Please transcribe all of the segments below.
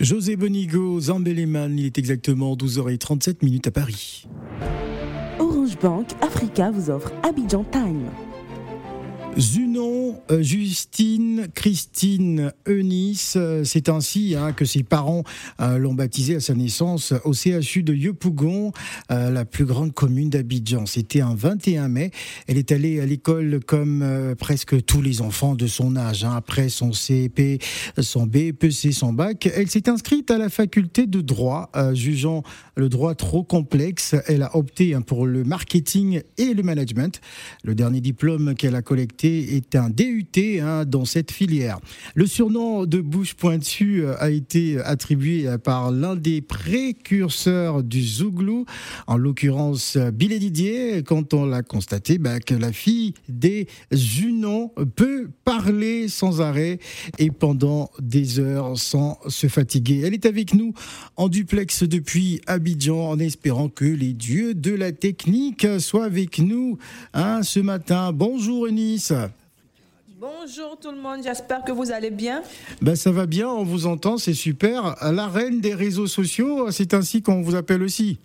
José Bonigo, Zambeleman, il est exactement 12h37 minutes à Paris. Orange Bank Africa vous offre Abidjan Time. Zunon, euh, Justine, Christine, Eunice, euh, c'est ainsi hein, que ses parents euh, l'ont baptisé à sa naissance au CHU de Yopougon, la plus grande commune d'Abidjan. C'était un 21 mai. Elle est allée à l'école comme presque tous les enfants de son âge. Hein. Après son CP, son BPC, son bac, elle s'est inscrite à la faculté de droit, jugeant le droit trop complexe. Elle a opté hein, pour le marketing et le management. Le dernier diplôme qu'elle a collecté est un Hein, dans cette filière. Le surnom de bouche pointue euh, a été attribué par l'un des précurseurs du Zouglou, en l'occurrence Billet Didier, quand on l'a constaté bah, que la fille des Junons peut parler sans arrêt et pendant des heures sans se fatiguer. Elle est avec nous en duplex depuis Abidjan en espérant que les dieux de la technique soient avec nous hein, ce matin. Bonjour Eunice. Bonjour tout le monde, j'espère que vous allez bien. Ben, ça va bien, on vous entend, c'est super. La reine des réseaux sociaux, c'est ainsi qu'on vous appelle aussi.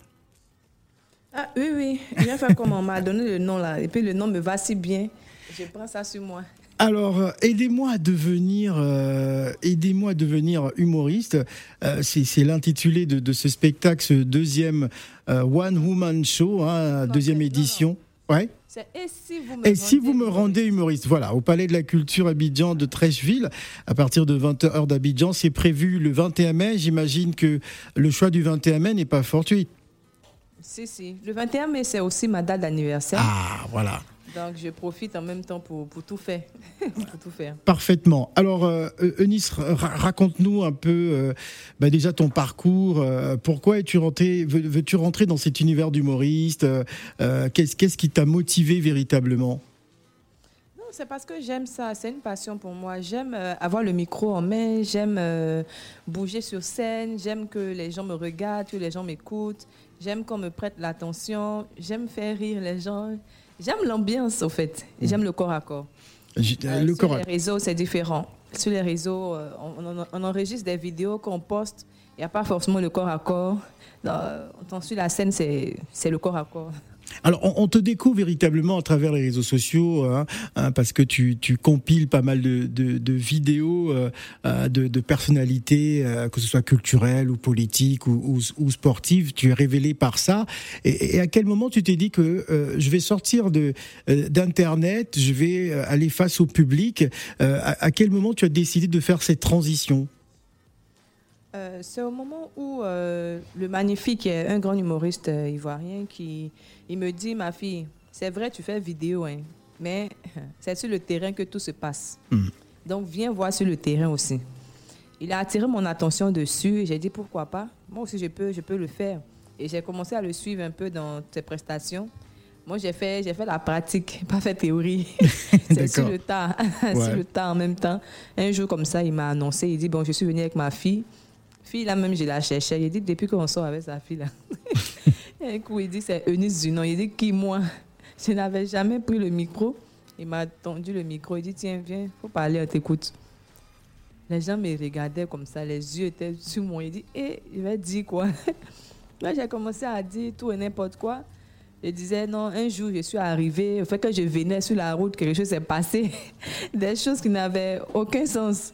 Ah oui, oui, bien fait comme on m'a donné le nom là, et puis le nom me va si bien, je prends ça sur moi. Alors, euh, aidez-moi à devenir, euh, aidez-moi à devenir humoriste. Euh, c'est l'intitulé de, ce spectacle, ce deuxième One Woman Show, hein, deuxième édition. Ouais. Et si vous me, et si vous me rendez humoriste Voilà, au Palais de la Culture Abidjan de Trècheville, à partir de 20h d'Abidjan, c'est prévu le 21 mai. J'imagine que le choix du 21 mai n'est pas fortuit. Si, si. Le 21 mai, c'est aussi ma date d'anniversaire. Ah, voilà. Donc, je profite en même temps pour, pour tout faire. pour tout faire. Parfaitement. Alors, euh, Eunice, raconte-nous un peu euh, bah, déjà ton parcours. Euh, pourquoi es-tu rentré, veux-tu rentrer dans cet univers d'humoriste qu'est-ce, qui t'a motivé véritablement? Non, c'est parce que j'aime ça. C'est une passion pour moi. J'aime avoir le micro en main. J'aime bouger sur scène. J'aime que les gens me regardent, que les gens m'écoutent. J'aime qu'on me prête l'attention. J'aime faire rire les gens. J'aime l'ambiance, au fait. J'aime le corps à corps. Euh, le sur les réseaux, c'est différent. Sur les réseaux, euh, on, enregistre des vidéos qu'on poste. Il n'y a pas forcément le corps à corps. Dans, sur la scène, c'est le corps à corps. Alors, on, te découvre véritablement à travers les réseaux sociaux, hein, hein, parce que tu, compiles pas mal de, vidéos euh, euh, de, personnalités, euh, que ce soit culturelles ou politiques ou, sportives. Tu es révélé par ça. Et, à quel moment tu t'es dit que je vais sortir d'internet, je vais aller face au public à, quel moment tu as décidé de faire cette transition? C'est au moment où le magnifique, un grand humoriste ivoirien, qui il me dit, ma fille, c'est vrai, tu fais vidéo, hein, mais c'est sur le terrain que tout se passe. Hmm. Donc, viens voir sur le terrain aussi. Il a attiré mon attention dessus et j'ai dit, pourquoi pas? Moi aussi, je peux, je peux le faire. Et j'ai commencé à le suivre un peu dans ses prestations. Moi, j'ai fait, j'ai fait la pratique, pas fait théorie. c'est sur le tas, sur le tas en même temps. Un jour comme ça, il m'a annoncé, il dit, bon, je suis venu avec ma fille. Fille, là même, je la cherchais. Il dit, depuis qu'on sort avec sa fille, là. un coup, il dit, c'est Eunice Zunon. Il dit, qui, moi? Je n'avais jamais pris le micro. Il m'a tendu le micro. Il dit, tiens, viens, faut parler, on t'écoute. Les gens me regardaient comme ça, les yeux étaient sur moi. Il dit, hé, il va dire quoi? Là, j'ai commencé à dire tout et n'importe quoi. Je disais, non, un jour, je suis arrivée, au fait que je venais sur la route, quelque chose s'est passé, des choses qui n'avaient aucun sens.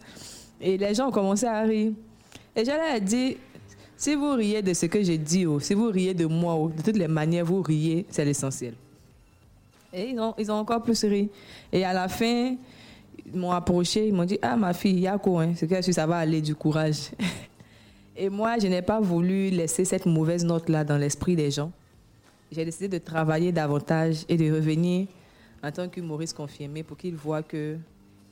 Et les gens ont commencé à rire. Et j'allais dire, si vous riez de ce que j'ai dit, ou si vous riez de moi, ou de toutes les manières, vous riez, c'est l'essentiel. Et ils ont, ils ont encore plus ri. Et à la fin, ils m'ont approché, ils m'ont dit Ah, ma fille, Yako, hein, c'est que ça va aller du courage. Et moi, je n'ai pas voulu laisser cette mauvaise note-là dans l'esprit des gens. J'ai décidé de travailler davantage et de revenir en tant qu'humoriste confirmé pour qu'ils voient que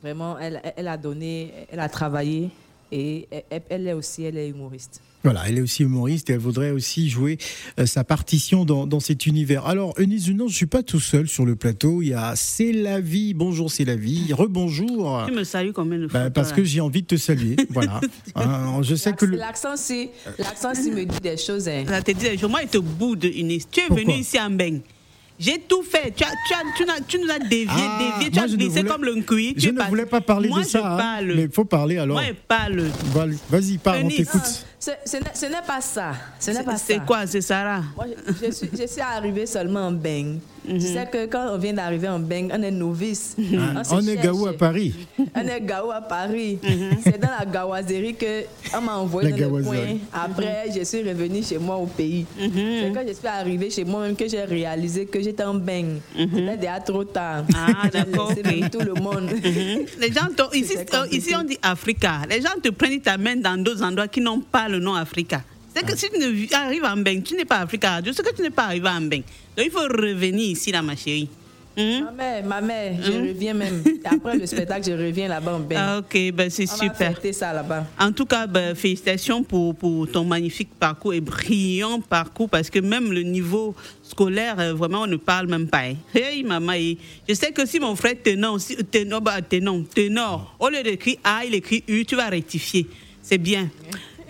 vraiment, elle, elle a donné, elle a travaillé et elle, est aussi, elle est humoriste. Voilà, elle est aussi humoriste et elle voudrait aussi jouer euh, sa partition dans, cet univers. Alors, Eunice non, je ne suis pas tout seul sur le plateau. Il y a C'est la vie. Bonjour, c'est la vie. Rebonjour. Tu me salues combien de bah, fois Parce que j'ai envie de te saluer. voilà. Hein, je sais que l'accent, si, l'accent, si me dit des choses. Hein. Ça te dit des choses. Moi, il te boude, Eunice. Tu es venu ici en Beng. J'ai tout fait. Tu, as, tu, as, tu, as, tu nous as dévié, Ah, dévié. Tu as glissé comme le cuit. Je ne voulais pas parler Moi, de ça, je hein, mais il faut parler alors. Moi, je parle. Vas-y, parle, on t'écoute. Ce, n'est- pas ça. Ce n'est pas ça. C'est quoi, c'est Sarah? Moi, je, je suis, je suis arrivée seulement en bang. Tu sais que quand on vient d'arriver en bang, on est novice. Ah, se on est. Gaou à Paris. On est Gao à Paris. C'est dans la gawazerie que on m'a envoyé La dans le coin. Après, je suis revenue chez moi au pays. C'est quand je suis arrivée chez moi même que j'ai réalisé que j'étais en bang. C'était déjà trop tard. Ah, d'accord, même tout le monde. Les gens ici, C'est euh, ici, on dit Africa. Les gens te prennent, ils t'amènent dans d'autres endroits qui n'ont pas le nom Africa. C'est que si tu ne arrives en Beng, tu n'es pas Africa. Je sais que tu n'es pas arrivé en Beng. Donc il faut revenir ici, là, ma chérie. Hum? Ma mère, ma mère, je reviens même. Après le spectacle, je reviens là-bas en bang. Ah, ok, ben, c'est on super. va ça là-bas. En tout cas, ben, félicitations pour, pour ton magnifique parcours et brillant parcours parce que même le niveau scolaire, euh, vraiment, on ne parle même pas. hein. Hey, maman, je sais que si mon frère ténor, ténor, bah, ténor, ténor, au lieu d'écrire A, il écrit U, tu vas rectifier. C'est bien.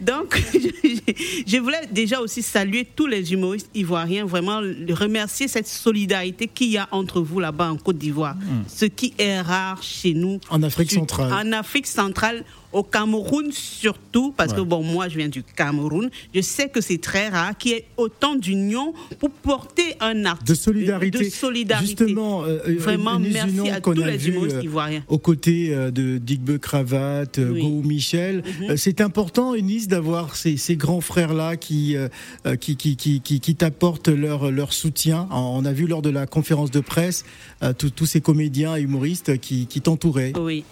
Donc, je, je voulais déjà aussi saluer tous les humoristes ivoiriens, vraiment remercier cette solidarité qu'il y a entre vous là-bas en Côte d'Ivoire, ce qui est rare chez nous. En Afrique centrale. En Afrique centrale, au Cameroun surtout, parce que bon, moi je viens du Cameroun, je sais que c'est très rare qu'il y ait autant d'union pour porter un artiste. De solidarité. De solidarité. Justement, euh, euh, Vraiment, merci à tous les humoristes euh, ivoiriens. Aux côtés euh, de Digbe Cravate, euh, Oui. Go Michel. Mhm. Euh, C'est important, Eunice, d'avoir ces, ces grands frères-là qui, euh, euh, qui, qui, qui, qui, qui t'apportent leur, leur soutien. On a vu lors de la conférence de presse euh, tous- tous ces comédiens et humoristes qui, qui t'entouraient. Oui.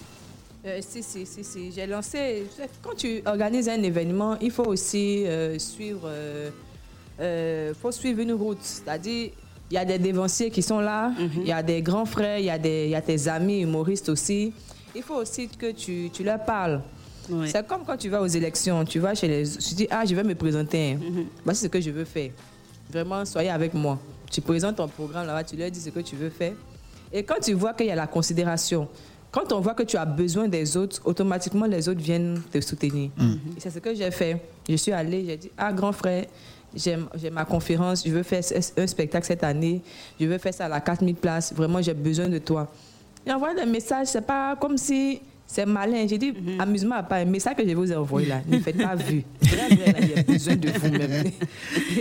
Euh, si, si, si, si. J'ai lancé. Quand tu organises un événement, il faut aussi euh, suivre. euh, euh, faut suivre une route. C'est-à-dire, il y a des dévanciers qui sont là, il y a des grands frères, il y, a des- y a tes amis humoristes aussi. Il faut aussi que tu, tu leur parles. C'est comme quand tu vas aux élections, tu vas chez les. Tu dis, ah, je vais me présenter. Voici ce que je veux faire. Vraiment, soyez avec moi. Tu présentes ton programme là-bas, tu leur dis ce que tu veux faire. Et quand tu vois qu'il y a la considération, quand on voit que tu as besoin des autres, automatiquement les autres viennent te soutenir. Et c'est ce que j'ai fait. Je suis allée, j'ai dit, ah, grand frère, j'ai ma conférence, je veux faire un spectacle cette année, je veux faire ça à la 4000 places, vraiment, j'ai besoin de toi. Il envoie des messages, c'est pas comme si c'est malin. J'ai dit, amusement à pas, un message que je vous ai envoyé là, ne faites pas vu. Il y a besoin de vous-même.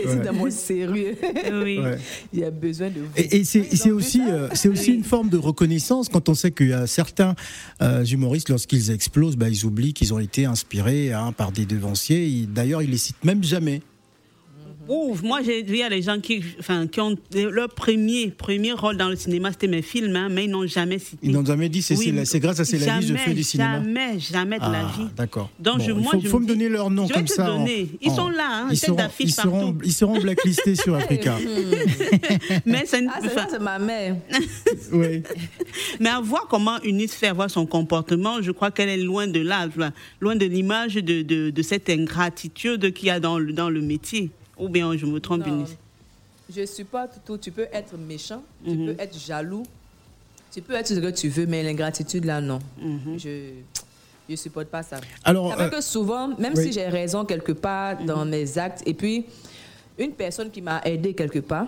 C'est dans mon sérieux. Oui. Ouais. Il y a besoin de vous. Et, et c'est Ils c'est aussi, euh, c'est aussi une forme de reconnaissance quand on sait qu'il y a certains euh, humoristes, lorsqu'ils explosent, bah, ils oublient qu'ils ont été inspirés hein, par des devanciers. Ils- D'ailleurs, ils les citent même jamais. Ouf, moi, j'ai vu les gens qui, enfin, qui ont leur premier, premier rôle dans le cinéma, c'était mes films, hein, mais ils n'ont jamais cité. Ils n'ont jamais dit c'est Oui, grâce à C'est la vie je fais du cinéma. Jamais, jamais de la Ah, vie. D'accord. Donc, Bon, je- il moi, faut, je faut me donner leur nom je vais comme te ça. en- donner. Ils en- sont là, hein, ils seront, ils seront, partout. ils seront blacklistés sur Africa. Mais, c'est une- Ah, c'est ça, c'est ma mère. oui. mais à voir comment Eunice fait voir son comportement, je crois qu'elle est loin de là, loin de l'image de, de, de cette ingratitude qu'il y a dans le, dans le métier. Ou bien je me trompe, Non. Je supporte tout. Tu peux être méchant, tu Mhm. peux être jaloux, tu peux être ce que tu veux, mais l'ingratitude, là, non. Mhm. Je ne supporte pas ça. Alors, euh, que souvent, même oui. si j'ai raison quelque part Mhm. dans mes actes, et puis une personne qui m'a aidé quelque part,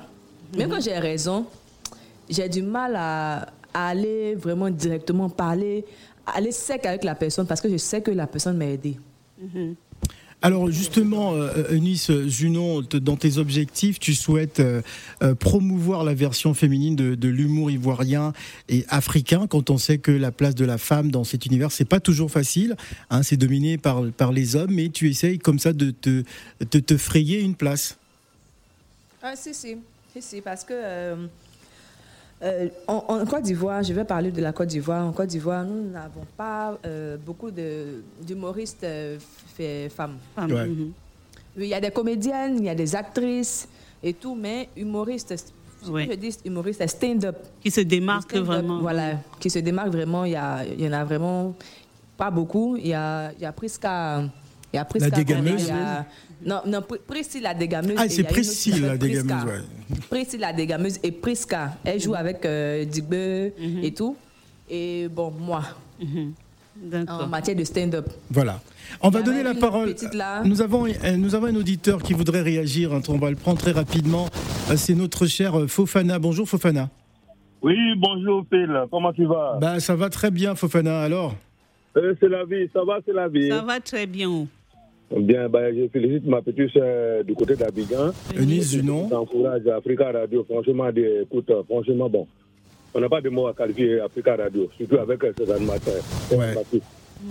même quand j'ai raison, j'ai du mal à, à aller vraiment directement parler, aller sec avec la personne parce que je sais que la personne m'a aidé. Alors justement, euh, Eunice Junon, te- dans tes objectifs, tu souhaites euh, euh, promouvoir la version féminine de, l'humour ivoirien et africain. Quand on sait que la place de la femme dans cet univers, c'est pas toujours facile. Hein, c'est dominé par par les hommes, mais tu essayes comme ça de te de te frayer une place. Ah, si, si. Si, si, parce que euh, euh, en, en Côte d'Ivoire, je vais parler de la Côte d'Ivoire. En Côte d'Ivoire, nous n'avons pas euh, beaucoup de- d'humoristes euh, femmes. Ouais. mhm. Oui, il y a des comédiennes, il y a des actrices et tout, mais humoristes, Ouais. je dis humoristes, c'est stand-up. Qui se démarque Stand-up, vraiment. Voilà, qui se démarquent vraiment. Il y, a, il y en a vraiment pas beaucoup. Il y a, il y a Prisca. Il y a Prisca dégameuse a- Non, non, Pri- Priscille la dégameuse. Ah, c'est il y a une autre qui Priscille la dégameuse. Ouais. Priscille la dégameuse et Prisca. Elle joue avec euh, Digbe Mhm. et tout. Et bon, moi. Mhm. en matière de stand-up. Voilà. On va donner la parole. Nous avons, euh, nous avons un auditeur qui voudrait réagir. On va le prendre très rapidement. Euh, C'est notre cher euh, Fofana. Bonjour Fofana. Oui, bonjour Phil, comment tu vas? Bah ça va très bien Fofana. Alors? Euh, C'est la vie, ça va, c'est la vie. Ça va très bien. Bien, bah, je félicite ma petite soeur du côté d'Abidjan. Eunice Junon. J'encourage Africa Radio, franchement, des, écoute, euh, franchement, bon, on n'a pas de mots à qualifier Africa Radio, surtout avec euh, ces animateurs. Ouais.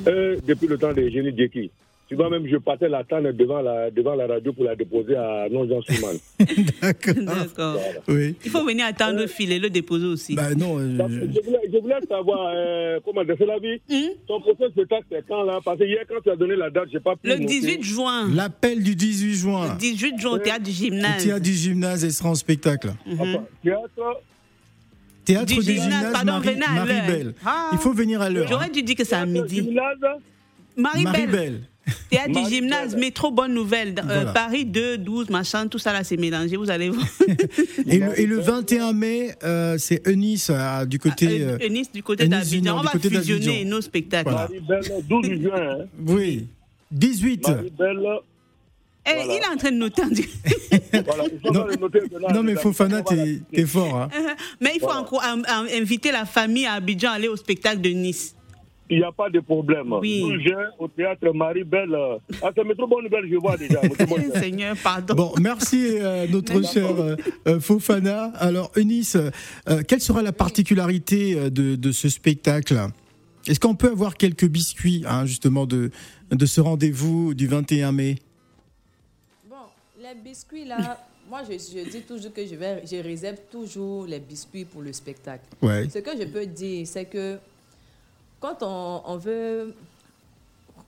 Euh, depuis le temps des génies Djeki. Tu vois, même je partais l'attendre devant la, devant la radio pour la déposer à non-Jean Souman. D'accord. D'accord. Oui. Il faut venir attendre le fil et le déposer aussi. Bah non. euh, Donc, je, voulais, je voulais savoir, euh, comment c'est la vie Hmm? Ton prochain spectacle, c'est quand là? Parce que hier, quand tu as donné la date, je n'ai pas pu. Le noter. 18 juin. L'appel du 18 juin. Le 18 juin au théâtre du Le gymnase. théâtre du gymnase et sera en spectacle. Enfin, théâtre, Théâtre Du du, gymnase, gymnase pardon, Marie, l'heure. Marie-Belle. Ah. Il faut venir à l'heure. J'aurais dû dire que c'est à midi. gymnase, Marie-Belle. Marie-Belle. Théâtre du gymnase, métro, bonne nouvelle. Euh, Voilà. Paris 2, 12, machin, tout ça là, c'est mélangé, vous allez voir. Et le, et le 21 mai, euh, c'est Eunice euh, du côté. euh, Euh, Nice du côté Eunice d'Abidjan. On va fusionner nos spectacles. Voilà. Marie-Belle, 12 juin. Hein. oui. 18. Marie-Belle, Eh, Voilà. Il est en train de noter. voilà. il Non. noter. Non mais Fofana, t'es fort. Hein. Mais il faut encore inviter la famille à Abidjan à aller au spectacle de Nice. Il n'y a pas de problème. Oui. 12 juin, au théâtre Marie-Belle. Ah, c'est Métro Bonne Nouvelle, je vois déjà. Seigneur, pardon. Bon, merci euh, notre cher euh, euh, Fofana. Alors Eunice, euh, quelle sera la particularité de, de ce spectacle? Est-ce qu'on peut avoir quelques biscuits hein, justement de, de ce rendez-vous du 21 mai? Bon, les biscuits là, moi je, je dis toujours que je, vais, je réserve toujours les biscuits pour le spectacle. Ouais. Ce que je peux dire, c'est que quand on, on veut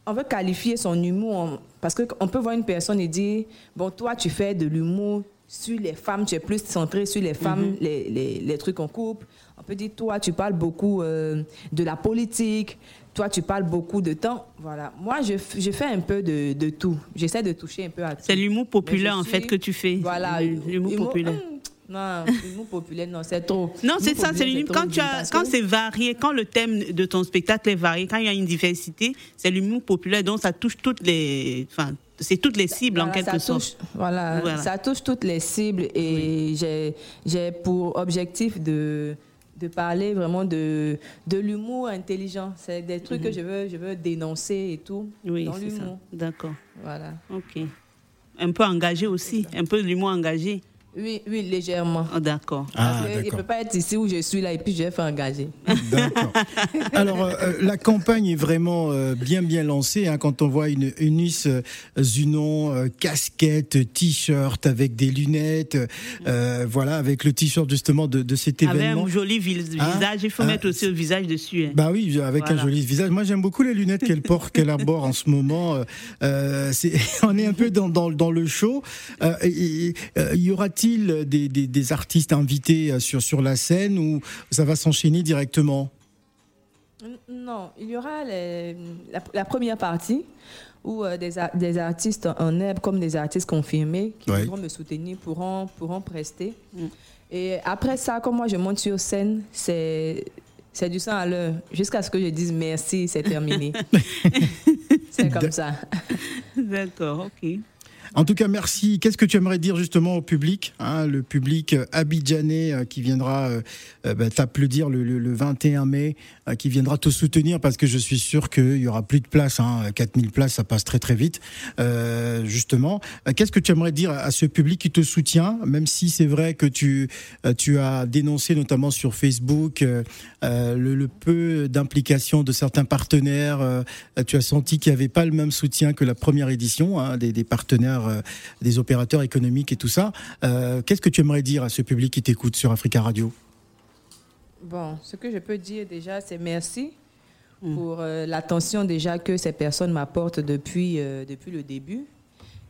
on veut qualifier son humour, on- parce qu'on peut voir une personne et dire, bon, toi, tu fais de l'humour sur les femmes, tu es plus centré sur les femmes, les, les, les trucs en couple. On peut dire, toi, tu parles beaucoup euh, de la politique, toi, tu parles beaucoup de temps. Voilà. Moi, je, fais un peu de, de tout. J'essaie de toucher un peu à tout. C'est l'humour populaire en fait que tu fais. Voilà. L'humour humour- populaire. hum, Non, l'humour populaire, non, c'est trop. Non, c'est ça, c'est l'humour. Quand, tu as, quand c'est varié, quand le thème de ton spectacle est varié, quand il y a une diversité, c'est l'humour populaire, donc ça touche toutes les. Enfin, c'est toutes les cibles en quelque sorte. touche, voilà, Voilà. ça touche toutes les cibles et j'ai, j'ai pour objectif de, de parler vraiment de, de l'humour intelligent. C'est des trucs que je veux, je veux dénoncer et tout Mhm. Oui, dans c'est ça. l'humour. D'accord. Voilà. Ok. Un peu engagé aussi, un peu de l'humour engagé. Oui, oui, légèrement. Oh, d'accord. Ah, qu'il ne peut pas être ici où je suis là et puis je vais faire engager. D'accord. Alors, euh, euh, la campagne est vraiment euh, bien, bien lancée. hein, quand on voit une Eunice euh, Zunon, euh, casquette, t-shirt avec des lunettes, euh, voilà, avec le t-shirt justement de, de cet Avec événement. un joli Hein? visage, il faut Hein? mettre aussi le visage dessus. hein. Bah oui, avec un joli visage. Moi, j'aime beaucoup les lunettes qu'elle porte, qu'elle arbore en ce moment. On est un peu dans, dans, dans le show. Euh, y aura-t-il des, des, des artistes invités euh, sur, sur la scène ou ça va s'enchaîner directement? Non, il y aura les- la, la première partie où euh, des, artistes en herbe comme des artistes confirmés qui Ouais. voudront me soutenir pourront, pourront prester. Mm. Et après ça, comme moi je monte sur scène, c'est c'est du sang à l'heure. Jusqu'à ce que je dise merci, c'est terminé. c'est comme ça. D'accord, ok. En tout cas, merci. Qu'est-ce que tu aimerais dire justement au public, hein, le public euh, abidjanais euh, qui viendra euh, bah, t'applaudir le, le- le 21 mai, qui viendra te soutenir? Parce que je suis sûr qu'il y aura plus de place. Hein, 4000 places, ça passe très très vite. Justement, qu'est-ce que tu aimerais dire à ce public qui te soutient, même si c'est vrai que tu tu as dénoncé notamment sur Facebook le, peu d'implication de certains partenaires. tu as senti qu'il n'y avait pas le même soutien que la première édition hein, des partenaires, euh, des opérateurs économiques et tout ça. Euh, Qu'est-ce que tu aimerais dire à ce public qui t'écoute sur Africa Radio? Bon, ce que je peux dire déjà, c'est merci Mm. pour euh, l'attention déjà que ces personnes m'apportent depuis, euh, depuis le début.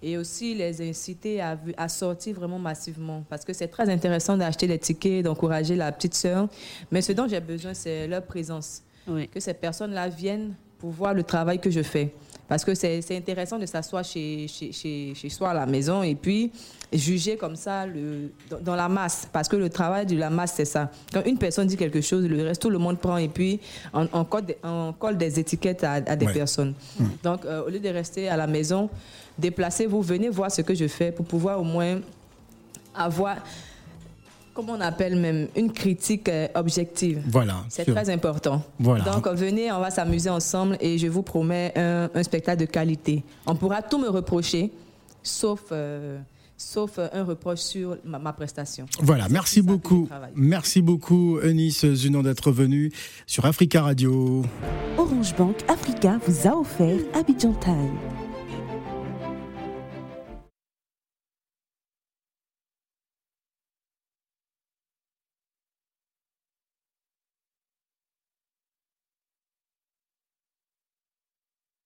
Et aussi les inciter à, à sortir vraiment massivement. Parce que c'est très intéressant d'acheter les tickets, d'encourager la petite sœur. Mais ce dont j'ai besoin, c'est leur présence. Oui. Que ces personnes-là viennent pour voir le travail que je fais. Parce que c'est intéressant de s'asseoir chez, chez, chez, chez, soi à la maison et puis juger comme ça le, dans, la masse. Parce que le travail de la masse, c'est ça. Quand une personne dit quelque chose, le reste, tout le monde prend et puis on, on, colle, des, on colle, des étiquettes à, à des personnes. Hum. Donc, euh, au lieu de rester à la maison, déplacez-vous, venez voir ce que je fais pour pouvoir au moins avoir comment on appelle même, une critique euh, objective. Voilà. C'est très important. Voilà. Donc, venez, on va s'amuser ensemble et je vous promets un, un, spectacle de qualité. On pourra tout me reprocher, sauf, euh, sauf un reproche sur ma, ma prestation. Voilà, merci beaucoup. Merci beaucoup, Eunice Zunon, d'être venue sur Africa Radio. Orange Bank Africa vous a offert Abidjan Time.